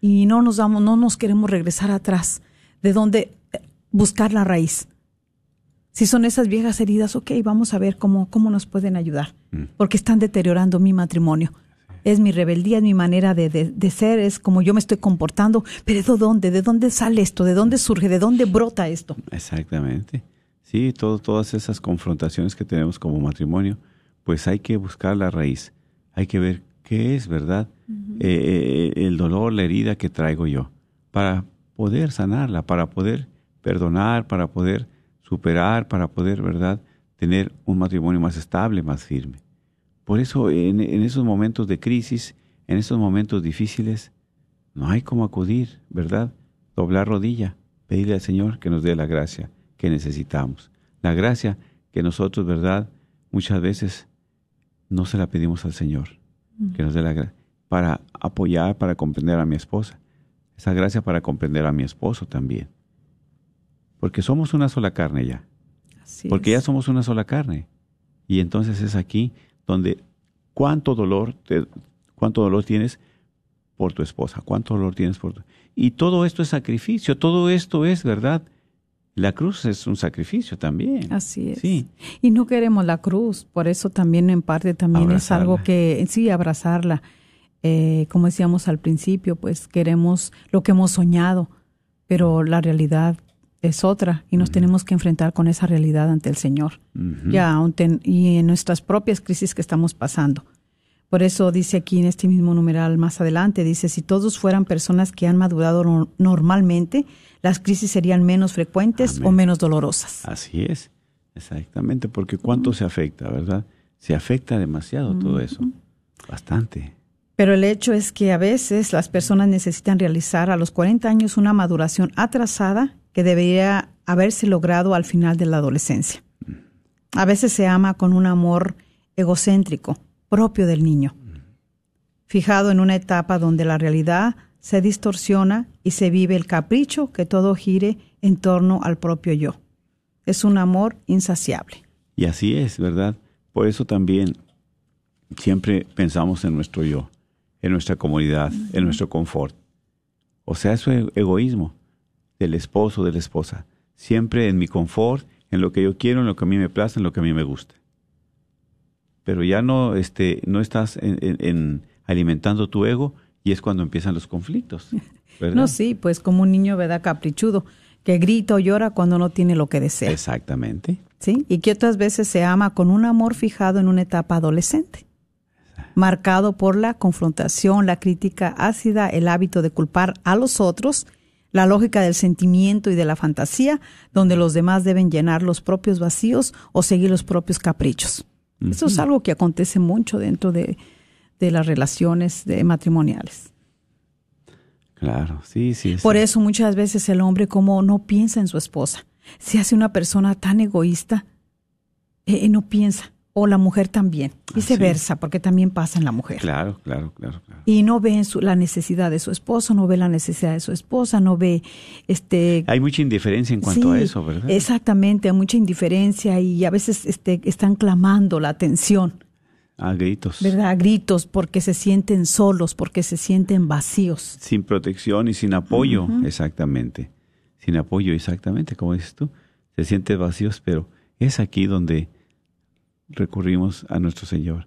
Y no nos damos, no nos queremos regresar atrás, de dónde eh, buscar la raíz. Si son esas viejas heridas, ok, vamos a ver cómo, cómo nos pueden ayudar, porque están deteriorando mi matrimonio. Es mi rebeldía, es mi manera de, de- de ser, es como yo me estoy comportando, pero ¿de dónde? ¿De dónde sale esto? ¿De dónde surge? ¿De dónde brota esto? Exactamente. Sí, todo, todas esas confrontaciones que tenemos como matrimonio, pues hay que buscar la raíz. Hay que ver qué es, ¿verdad? Eh, eh, el dolor, la herida que traigo yo, para poder sanarla, para poder perdonar, para poder superar, para poder, ¿verdad? Tener un matrimonio más estable, más firme. Por eso, en, en esos momentos de crisis, en esos momentos difíciles, no hay como acudir, ¿verdad? Doblar rodilla, pedirle al Señor que nos dé la gracia que necesitamos. La gracia que nosotros, ¿verdad? Muchas veces no se la pedimos al Señor, que nos dé la gracia para apoyar, para comprender a mi esposa. Esa gracia para comprender a mi esposo también. Porque somos una sola carne ya. Así Porque ya somos una sola carne. Y entonces es aquí donde cuánto dolor, te- cuánto dolor tienes por tu esposa, cuánto dolor tienes por tu... Y todo esto es sacrificio, todo esto es, ¿verdad? La cruz es un sacrificio también. Así es. Sí. Y no queremos la cruz, por eso también en parte también es algo que, sí, abrazarla. Eh, como decíamos al principio, pues queremos lo que hemos soñado, pero la realidad es otra y nos tenemos que enfrentar con esa realidad ante el Señor. Ya, y en nuestras propias crisis que estamos pasando. Por eso dice aquí en este mismo numeral más adelante, dice, si todos fueran personas que han madurado no- normalmente, las crisis serían menos frecuentes o menos dolorosas. Así es, exactamente, porque cuánto se afecta, ¿verdad? Se afecta demasiado todo eso, bastante. Pero el hecho es que a veces las personas necesitan realizar a los 40 años una maduración atrasada que debería haberse logrado al final de la adolescencia. A veces se ama con un amor egocéntrico, propio del niño, fijado en una etapa donde la realidad se distorsiona y se vive el capricho que todo gire en torno al propio yo. Es un amor insaciable. Y así es, ¿verdad? Por eso también siempre pensamos en nuestro yo, en nuestra comunidad, en nuestro confort. O sea, eso es egoísmo del esposo, de la esposa. Siempre en mi confort, en lo que yo quiero, en lo que a mí me place, en lo que a mí me gusta. Pero ya no, este, no estás en, en- en alimentando tu ego y es cuando empiezan los conflictos. ¿verdad? No, sí, pues como un niño, ¿verdad? Caprichudo, que grita o llora cuando no tiene lo que desea. Exactamente. ¿sí? Y que otras veces se ama con un amor fijado en una etapa adolescente, marcado por la confrontación, la crítica ácida, el hábito de culpar a los otros, la lógica del sentimiento y de la fantasía, donde los demás deben llenar los propios vacíos o seguir los propios caprichos. Eso es algo que acontece mucho dentro de, de las relaciones de matrimoniales. Claro, sí, sí. Por sí. eso muchas veces el hombre como no piensa en su esposa. Se hace una persona tan egoísta, eh, no piensa. O la mujer también. Viceversa, porque también pasa en la mujer. Claro, claro, claro, claro. Y no ve su- la necesidad de su esposo, no ve la necesidad de su esposa, no ve este Hay mucha indiferencia en cuanto a Sí, eso, ¿verdad? Exactamente, hay mucha indiferencia y a veces este, están clamando la atención, A gritos. ¿verdad? A gritos porque se sienten solos, porque se sienten vacíos. Sin protección y sin apoyo, exactamente. Sin apoyo, exactamente, como dices tú. Se sienten vacíos, pero es aquí donde recurrimos a nuestro Señor,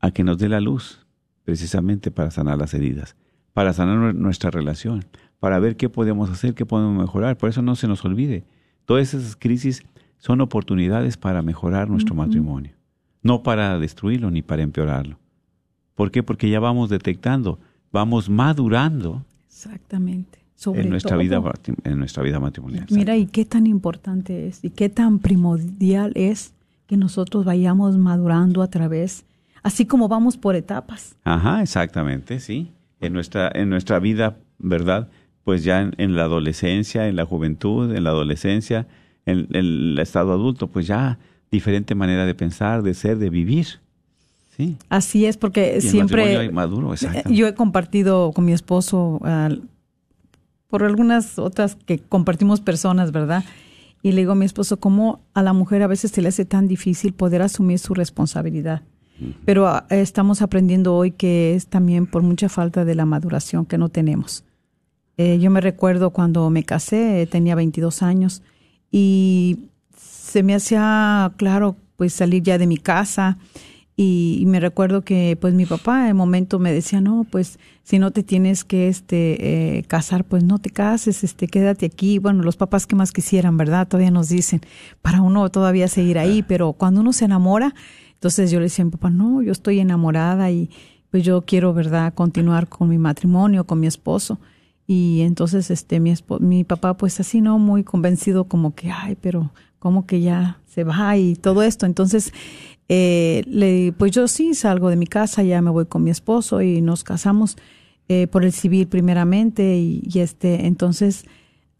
a que nos dé la luz, precisamente para sanar las heridas, para sanar nue- nuestra relación, para ver qué podemos hacer, qué podemos mejorar. Por eso no se nos olvide. Todas esas crisis son oportunidades para mejorar nuestro matrimonio, no para destruirlo ni para empeorarlo. ¿Por qué? Porque ya vamos detectando, vamos madurando Exactamente. Sobre en nuestra todo. vida en nuestra vida matrimonial. Mira, y qué tan importante es y qué tan primordial es que nosotros vayamos madurando a través, así como vamos por etapas. Ajá, exactamente, sí. En nuestra en nuestra vida, ¿verdad? Pues ya en, en la adolescencia, en la juventud, en la adolescencia, en, en el estado adulto, pues ya diferente manera de pensar, de ser, de vivir. Sí. Así es, porque Y siempre maduro, yo he compartido con mi esposo por algunas otras que compartimos personas, ¿verdad? Y le digo a mi esposo cómo a la mujer a veces se le hace tan difícil poder asumir su responsabilidad. Pero ah, estamos aprendiendo hoy que es también por mucha falta de la maduración que no tenemos. Eh, yo me recuerdo cuando me casé, eh, tenía 22 años y se me hacía claro pues salir ya de mi casa y, y me recuerdo que pues mi papá en momento me decía no pues si no te tienes que este eh, casar pues no te cases este quédate aquí bueno los papás que más quisieran verdad todavía nos dicen para uno todavía seguir ahí pero cuando uno se enamora entonces yo le decía a mi papá no yo estoy enamorada y pues yo quiero verdad continuar con mi matrimonio con mi esposo y entonces este mi mi papá pues así no muy convencido como que ay pero como que ya se va y todo esto entonces eh, le pues yo sí salgo de mi casa ya me voy con mi esposo y nos casamos eh, por el civil primeramente y, y, este entonces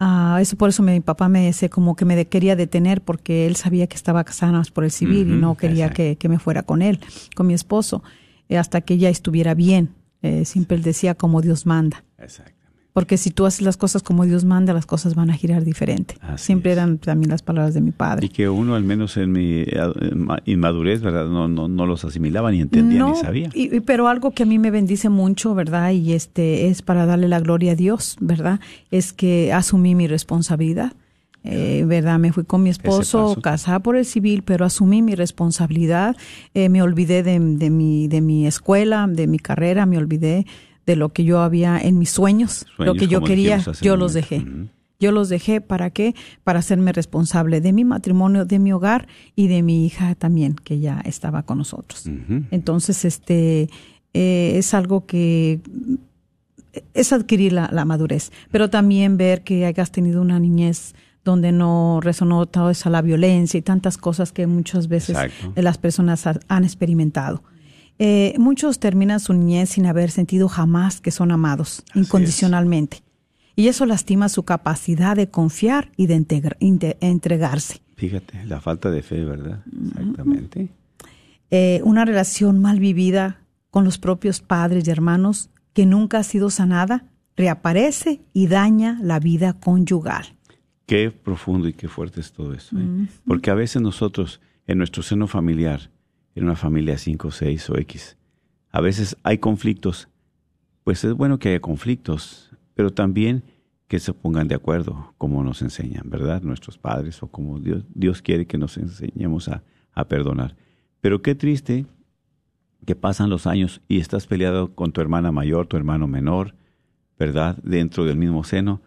ah, eso por eso mi papá me dice como que me de- quería detener porque él sabía que estaba casada por el civil y no quería exacto. que, que me fuera con él con mi esposo eh, hasta que ella estuviera bien Eh, siempre él decía como Dios manda Exactamente. Porque si tú haces las cosas como Dios manda, las cosas van a girar diferente. Así Siempre es. eran también las palabras de mi Y padre. que uno, al menos en mi eh, ma- inmadurez, ¿verdad? No, no, no los asimilaba, ni entendía, No, ni sabía. y- y- pero algo que a mí me bendice mucho, ¿verdad? Y este es para darle la gloria a Dios, ¿verdad? Es que asumí mi responsabilidad. Eh, ¿Verdad? Me fui con mi esposo, casada por el civil, pero asumí mi responsabilidad. Eh, me olvidé de, de mi, de mi escuela, de mi carrera, me olvidé de lo que yo había en mis sueños, lo que yo quería, yo los dejé. Yo los dejé para qué? Para hacerme responsable de mi matrimonio, de mi hogar y de mi hija también, que ya estaba con nosotros. Entonces, este eh, es algo que es adquirir la, la madurez, pero también ver que hayas tenido una niñez donde no resonó toda esa la violencia y tantas cosas que muchas veces Exacto. las personas ha- han experimentado. Eh, muchos terminan su niñez sin haber sentido jamás que son amados Así incondicionalmente. Y eso lastima su capacidad de confiar y de integra- entregarse. Fíjate, la falta de fe, ¿verdad? Exactamente. Eh, una relación mal vivida con los propios padres y hermanos que nunca ha sido sanada reaparece y daña la vida conyugal. Qué profundo y qué fuerte es todo eso. ¿eh? Porque a veces nosotros, en nuestro seno familiar, en una familia 5, 6 o X, a veces hay conflictos. Pues es bueno que haya conflictos, pero también que se pongan de acuerdo, como nos enseñan, ¿verdad? Nuestros padres o como Dios, Dios quiere que nos enseñemos a, a perdonar. Pero qué triste que pasan los años y estás peleado con tu hermana mayor, tu hermano menor, ¿verdad? Dentro del mismo seno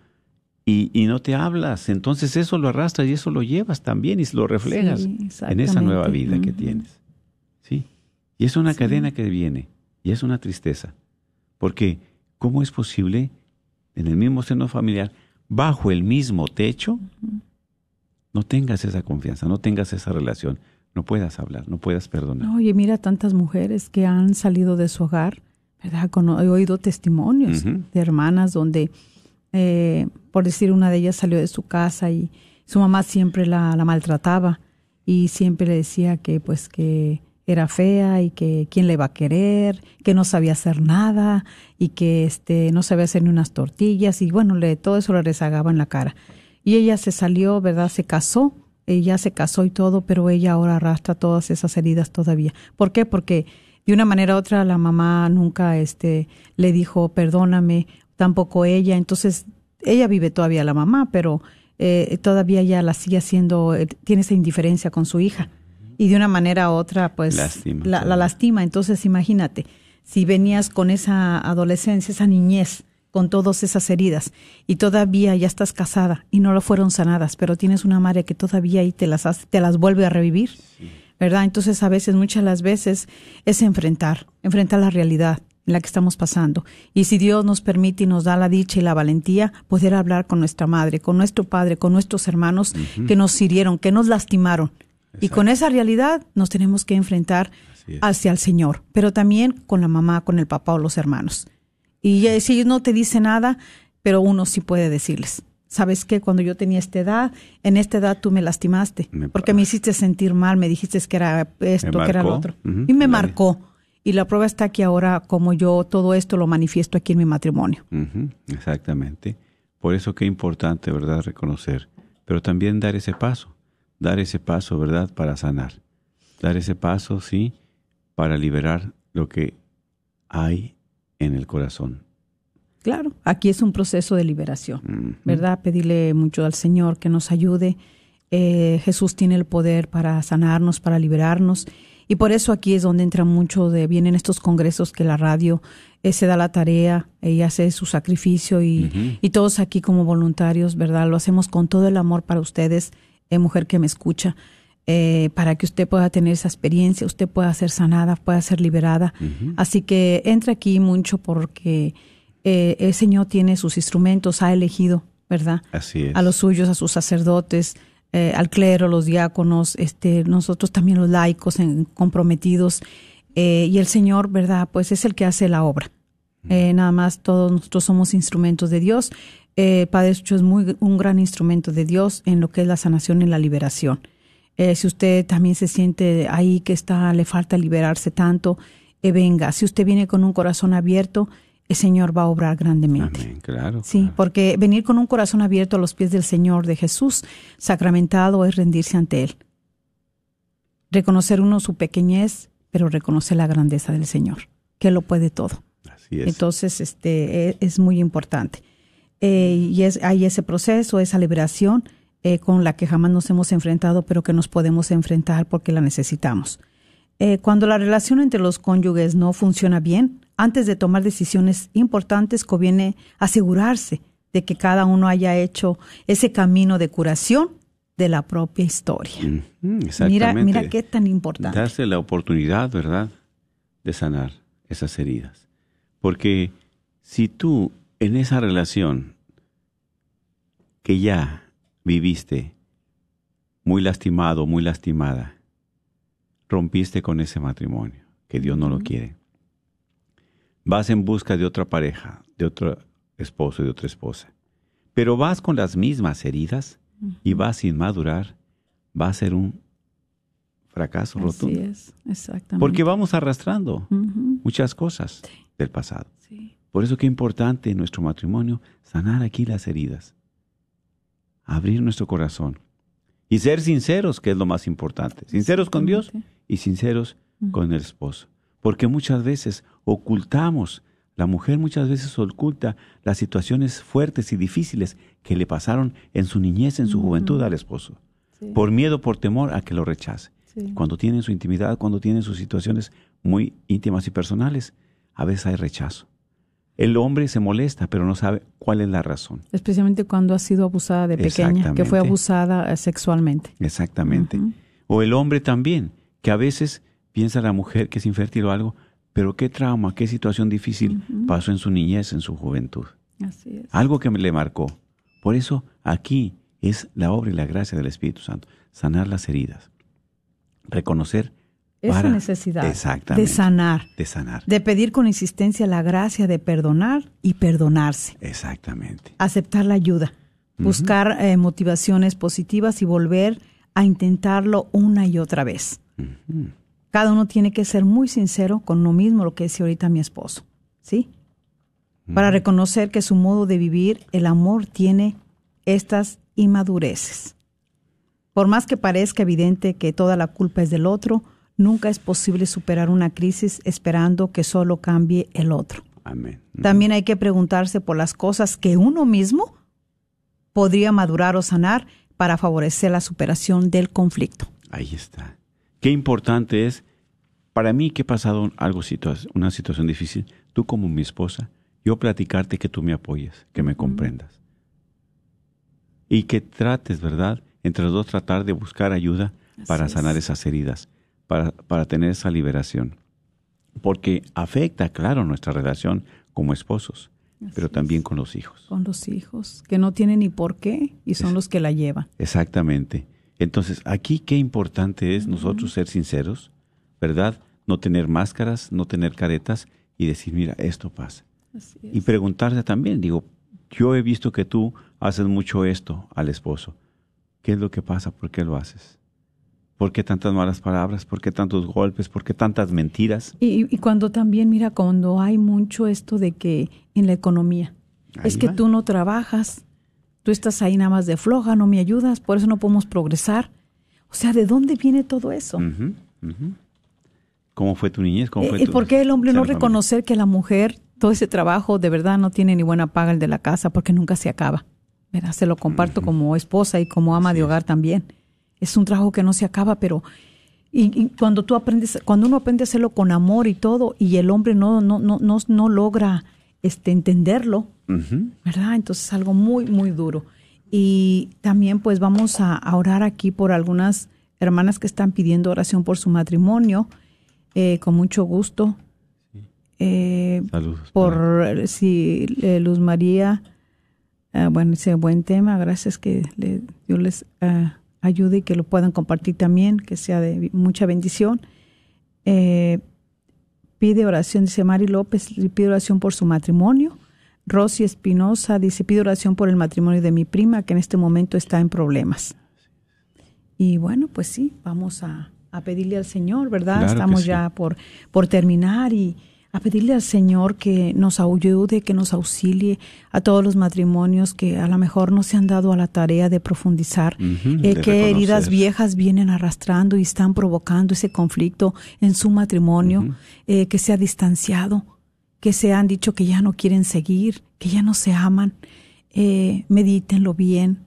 y, y no te hablas. Entonces eso lo arrastras y eso lo llevas también y lo reflejas Sí, en esa nueva vida que tienes. Y es una cadena que viene y es una tristeza. Porque ¿cómo es posible en el mismo seno familiar, bajo el mismo techo, no tengas esa confianza, no tengas esa relación, no puedas hablar, no puedas perdonar? Oye, mira tantas mujeres que han salido de su hogar ¿verdad? Con- he oído testimonios de hermanas donde, eh, por decir, una de ellas salió de su casa y su mamá siempre la, la maltrataba y siempre le decía que pues que era fea y que quién le iba a querer, que no sabía hacer nada y que este no sabía hacer ni unas tortillas y bueno, le, todo eso le rezagaba en la cara. Y ella se salió, ¿verdad? Se casó, ella se casó y todo, pero ella ahora arrastra todas esas heridas todavía. ¿Por qué? Porque de una manera u otra la mamá nunca este le dijo perdóname, tampoco ella, entonces ella vive todavía la mamá, pero eh, todavía ella la sigue haciendo, eh, tiene esa indiferencia con su hija y de una manera u otra pues Lastima la, lastima. Entonces imagínate, si venías con esa adolescencia, esa niñez, con todas esas heridas y todavía ya estás casada y no lo fueron sanadas, pero tienes una madre que todavía ahí te las hace, te las vuelve a revivir, ¿verdad? Entonces a veces, muchas las veces es enfrentar, enfrentar la realidad en la que estamos pasando. Y si Dios nos permite y nos da la dicha y la valentía, poder hablar con nuestra madre, con nuestro padre, con nuestros hermanos que nos hirieron, que nos lastimaron. Y con esa realidad nos tenemos que enfrentar hacia el Señor, pero también con la mamá, con el papá o los hermanos. Y ya- si ellos no te dicen nada, pero uno sí puede decirles. ¿Sabes qué? Cuando yo tenía esta edad, en esta edad tú me lastimaste, Me porque me hiciste sentir mal, me dijiste que era esto, que era lo otro. Y me marcó. Y la prueba está que ahora, como yo todo esto lo manifiesto aquí en mi matrimonio. Exactamente. Por eso qué importante, ¿verdad? Reconocer. Pero también dar ese paso. Dar ese paso, ¿verdad? Para sanar. Dar ese paso, sí, para liberar lo que hay en el corazón. Claro, aquí es un proceso de liberación. ¿verdad? Pedirle mucho al Señor que nos ayude. Eh, Jesús tiene el poder para sanarnos, para liberarnos. Y por eso aquí es donde entra mucho de, vienen estos congresos que la radio eh, se da la tarea y hace su sacrificio y todos aquí como voluntarios, ¿verdad? Lo hacemos con todo el amor para ustedes, eh, mujer que me escucha, eh, para que usted pueda tener esa experiencia, usted pueda ser sanada, pueda ser liberada. Así que entra aquí mucho porque eh, el Señor tiene sus instrumentos, ha elegido, ¿verdad? Así es. A los suyos, a sus sacerdotes, eh, al clero, los diáconos, este, nosotros también los laicos en- comprometidos. y el Señor, ¿verdad? Pues es el que hace la obra. Eh, nada más todos nosotros somos instrumentos de Dios. Eh, Padre Sucho es muy, un gran instrumento de Dios en lo que es la sanación y la liberación. Eh, si usted también se siente ahí que está, le falta liberarse tanto, eh, venga. Si usted viene con un corazón abierto, el Señor va a obrar grandemente. Amén, claro. Sí, claro. porque venir con un corazón abierto a los pies del Señor de Jesús, sacramentado, es rendirse ante Él. Reconocer uno su pequeñez, pero reconocer la grandeza del Señor, que lo puede todo. Así es. Entonces, este, e- es, muy importante. Eh, y es, hay ese proceso, esa liberación eh, con la que jamás nos hemos enfrentado, pero que nos podemos enfrentar porque la necesitamos. Eh, cuando la relación entre los cónyuges no funciona bien, antes de tomar decisiones importantes, conviene asegurarse de que cada uno haya hecho ese camino de curación de la propia historia. Ujú, Mira, mira qué tan importante. darse la oportunidad, ¿verdad?, de sanar esas heridas. Porque si tú en esa relación que ya viviste muy lastimado, muy lastimada, rompiste con ese matrimonio, que Dios no lo quiere, vas en busca de otra pareja, de otro esposo, de otra esposa, pero vas con las mismas heridas y vas sin madurar, va a ser un fracaso Así rotundo. es, exactamente. Porque vamos arrastrando muchas cosas del pasado. sí. Por eso es importante en nuestro matrimonio sanar aquí las heridas, abrir nuestro corazón y ser sinceros, que es lo más importante. Sinceros con Dios y sinceros con el esposo. Porque muchas veces ocultamos, la mujer muchas veces oculta las situaciones fuertes y difíciles que le pasaron en su niñez, en su juventud al esposo. Sí. Por miedo, por temor a que lo rechace. Sí. Cuando tienen su intimidad, cuando tienen sus situaciones muy íntimas y personales, a veces hay rechazo. El hombre se molesta, pero no sabe cuál es la razón. Especialmente cuando ha sido abusada de pequeña, que fue abusada eh, sexualmente. Exactamente. O el hombre también, que a veces piensa la mujer que es infértil o algo, pero qué trauma, qué situación difícil pasó en su niñez, en su juventud. Así es. Algo que me le marcó. Por eso aquí es la obra y la gracia del Espíritu Santo, sanar las heridas, reconocer esa para- necesidad de sanar, De sanar. de pedir con insistencia la gracia de perdonar y perdonarse, Exactamente. aceptar la ayuda, buscar eh, motivaciones positivas y volver a intentarlo una y otra vez. Cada uno tiene que ser muy sincero con uno mismo, lo que decía ahorita mi esposo, ¿sí? Para reconocer que su modo de vivir, el amor, tiene estas inmadureces. Por más que parezca evidente que toda la culpa es del otro, nunca es posible superar una crisis esperando que solo cambie el otro. Amén. También hay que preguntarse por las cosas que uno mismo podría madurar o sanar para favorecer la superación del conflicto. Ahí está. Qué importante es, para mí que he pasado algo, una situación difícil, tú como mi esposa, yo platicarte que tú me apoyes, que me comprendas. Y que trates, ¿verdad? Entre los dos tratar de buscar ayuda para sanar es. esas heridas, para, para tener esa liberación. Porque afecta, claro, nuestra relación como esposos, pero también con los hijos. Con los hijos, que no tienen ni por qué y son Es- los que la llevan. Exactamente. Entonces, aquí qué importante es nosotros ser sinceros, ¿verdad? No tener máscaras, no tener caretas y decir, mira, esto pasa. Y preguntarse también, digo, yo he visto que tú haces mucho esto al esposo. ¿Qué es lo que pasa? ¿Por qué lo haces? ¿Por qué tantas malas palabras? ¿Por qué tantos golpes? ¿Por qué tantas mentiras? Y, y cuando también, mira, cuando hay mucho esto de que en la economía, es que tú no trabajas, tú estás ahí nada más de floja, no me ayudas, por eso no podemos progresar. O sea, ¿de dónde viene todo eso? ¿Cómo fue tu niñez? ¿Cómo Eh, fue ¿Y tu- por qué el hombre no reconocer que la mujer, todo ese trabajo de verdad no tiene ni buena paga el de la casa porque nunca se acaba? ¿Verdad? Se lo comparto como esposa y como ama de hogar también. Es un trabajo que no se acaba, pero y, y cuando tú aprendes, cuando uno aprende a hacerlo con amor y todo, y el hombre no, no, no, no, no logra este entenderlo. ¿verdad? Entonces es algo muy, muy duro. Y también pues vamos a, a orar aquí por algunas hermanas que están pidiendo oración por su matrimonio, eh, con mucho gusto. Eh, Saludos. por si eh, Luz María, eh, bueno, ese buen tema, gracias que le- Dios les eh, ayude y que lo puedan compartir también, que sea de mucha bendición. Eh, pide oración, dice Mari López, le pide oración por su matrimonio. Rosy Espinosa dice, pide oración por el matrimonio de mi prima, que en este momento está en problemas. Y bueno, pues sí, vamos a, a pedirle al Señor, ¿verdad? Claro Estamos sí. ya por, por terminar y a pedirle al Señor que nos ayude, que nos auxilie a todos los matrimonios que a lo mejor no se han dado a la tarea de profundizar, eh, de qué heridas viejas vienen arrastrando y están provocando ese conflicto en su matrimonio, eh, que se ha distanciado, que se han dicho que ya no quieren seguir, que ya no se aman. Eh, medítenlo bien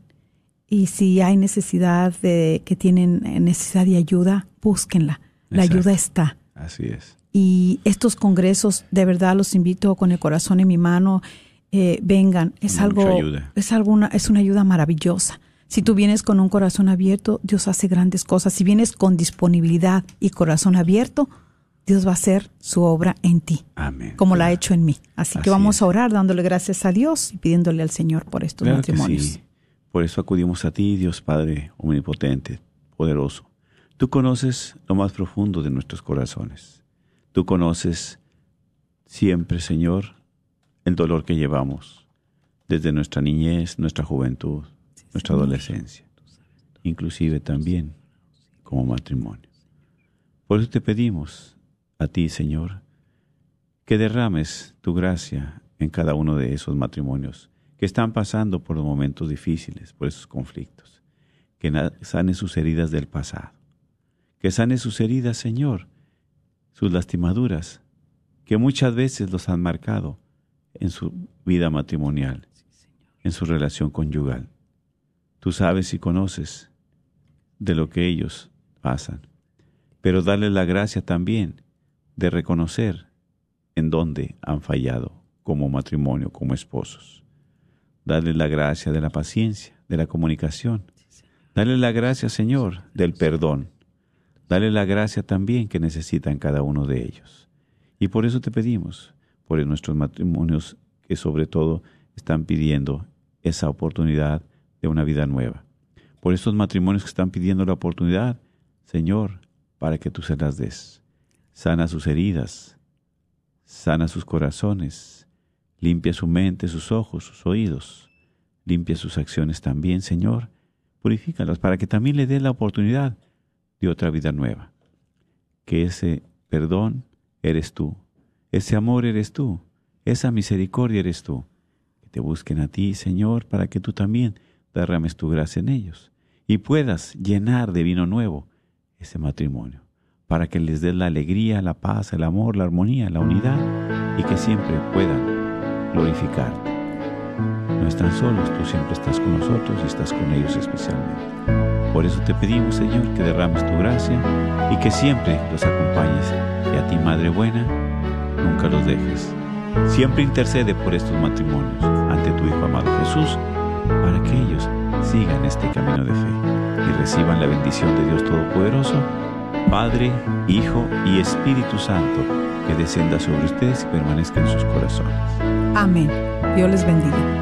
y si hay necesidad de que tienen necesidad de ayuda, búsquenla. La Exacto. ayuda está. Así es. Y estos congresos, de verdad los invito con el corazón en mi mano, eh, vengan. Es Mucha algo, ayuda. es alguna, es una ayuda maravillosa. Si tú vienes con un corazón abierto, Dios hace grandes cosas. Si vienes con disponibilidad y corazón abierto, Dios va a hacer su obra en ti, Amén. como la ha hecho en mí. Así, Así que vamos es. a orar dándole gracias a Dios y pidiéndole al Señor por estos Claro matrimonios. sí. Por eso acudimos a ti, Dios Padre omnipotente, poderoso. Tú conoces lo más profundo de nuestros corazones. Tú conoces siempre, Señor, el dolor que llevamos desde nuestra niñez, nuestra juventud, nuestra adolescencia, inclusive también como matrimonio. Por eso te pedimos a ti, Señor, que derrames tu gracia en cada uno de esos matrimonios que están pasando por los momentos difíciles, por esos conflictos, que sane sus heridas del pasado, que sane sus heridas, Señor, sus lastimaduras, que muchas veces los han marcado en su vida matrimonial, en su relación conyugal. Tú sabes y conoces de lo que ellos pasan, pero darles la gracia también de reconocer en dónde han fallado como matrimonio, como esposos. Darles la gracia de la paciencia, de la comunicación. Darles la gracia, Señor, del perdón. Dale la gracia también que necesitan cada uno de ellos. Y por eso te pedimos, por nuestros matrimonios que sobre todo están pidiendo esa oportunidad de una vida nueva. Por estos matrimonios que están pidiendo la oportunidad, Señor, para que tú se las des. Sana sus heridas, sana sus corazones, limpia su mente, sus ojos, sus oídos, limpia sus acciones también, Señor, purifícalas para que también le dé la oportunidad de otra vida nueva. Que ese perdón eres tú, ese amor eres tú, esa misericordia eres tú. Que te busquen a ti, Señor, para que tú también derrames tu gracia en ellos y puedas llenar de vino nuevo ese matrimonio, para que les des la alegría, la paz, el amor, la armonía, la unidad y que siempre puedan glorificarte. No están solos, tú siempre estás con nosotros y estás con ellos especialmente. Por eso te pedimos, Señor, que derrames tu gracia y que siempre los acompañes y a ti, Madre Buena, nunca los dejes. Siempre intercede por estos matrimonios ante tu Hijo amado Jesús, para que ellos sigan este camino de fe y reciban la bendición de Dios Todopoderoso, Padre, Hijo y Espíritu Santo, que descienda sobre ustedes y permanezca en sus corazones. Amén. Dios les bendiga.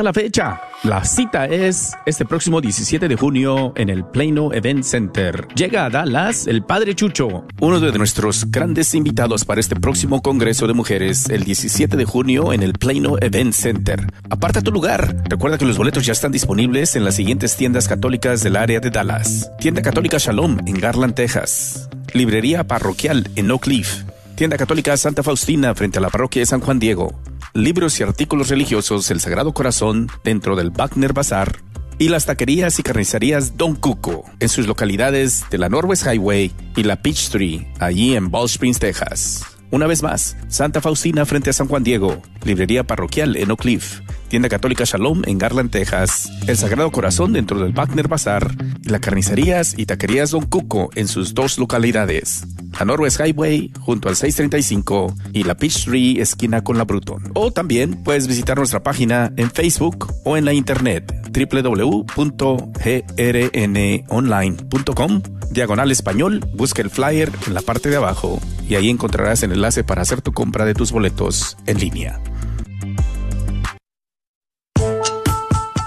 La fecha. La cita es este próximo 17 de junio en el Plano Event Center. Llega a Dallas el Padre Chucho, uno de nuestros grandes invitados para este próximo Congreso de Mujeres, el 17 de junio en el Plano Event Center. Aparta tu lugar. Recuerda que los boletos ya están disponibles en las siguientes tiendas católicas del área de Dallas. Tienda Católica Shalom en Garland, Texas. Librería Parroquial en Oak Cliff. Tienda Católica Santa Faustina frente a la parroquia de San Juan Diego. Libros y artículos religiosos El Sagrado Corazón dentro del Wagner Bazar. Y las taquerías y carnicerías Don Cuco en sus localidades de la Northwest Highway y la Peachtree, allí en Ball Springs, Texas. Una vez más, Santa Faustina frente a San Juan Diego, librería parroquial en Oak Cliff, tienda católica Shalom en Garland, Texas, el Sagrado Corazón dentro del Wagner Bazar, las carnicerías y taquerías Don Cuco en sus dos localidades, la Northwest Highway junto al 635 y la Peachtree esquina con la Bruton. O también puedes visitar nuestra página en Facebook o en la internet www.grnonline.com diagonal español, busca el flyer en la parte de abajo y ahí encontrarás el enlace para hacer tu compra de tus boletos en línea.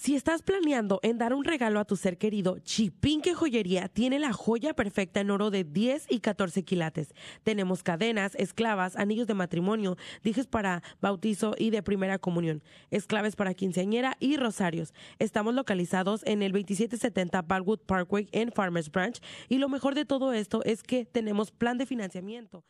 Si estás planeando en dar un regalo a tu ser querido, Chipinque Joyería tiene la joya perfecta en oro de 10 y 14 quilates. Tenemos cadenas, esclavas, anillos de matrimonio, dijes para bautizo y de primera comunión, esclaves para quinceañera y rosarios. Estamos localizados en el 2770 Balwood Parkway en Farmers Branch y lo mejor de todo esto es que tenemos plan de financiamiento.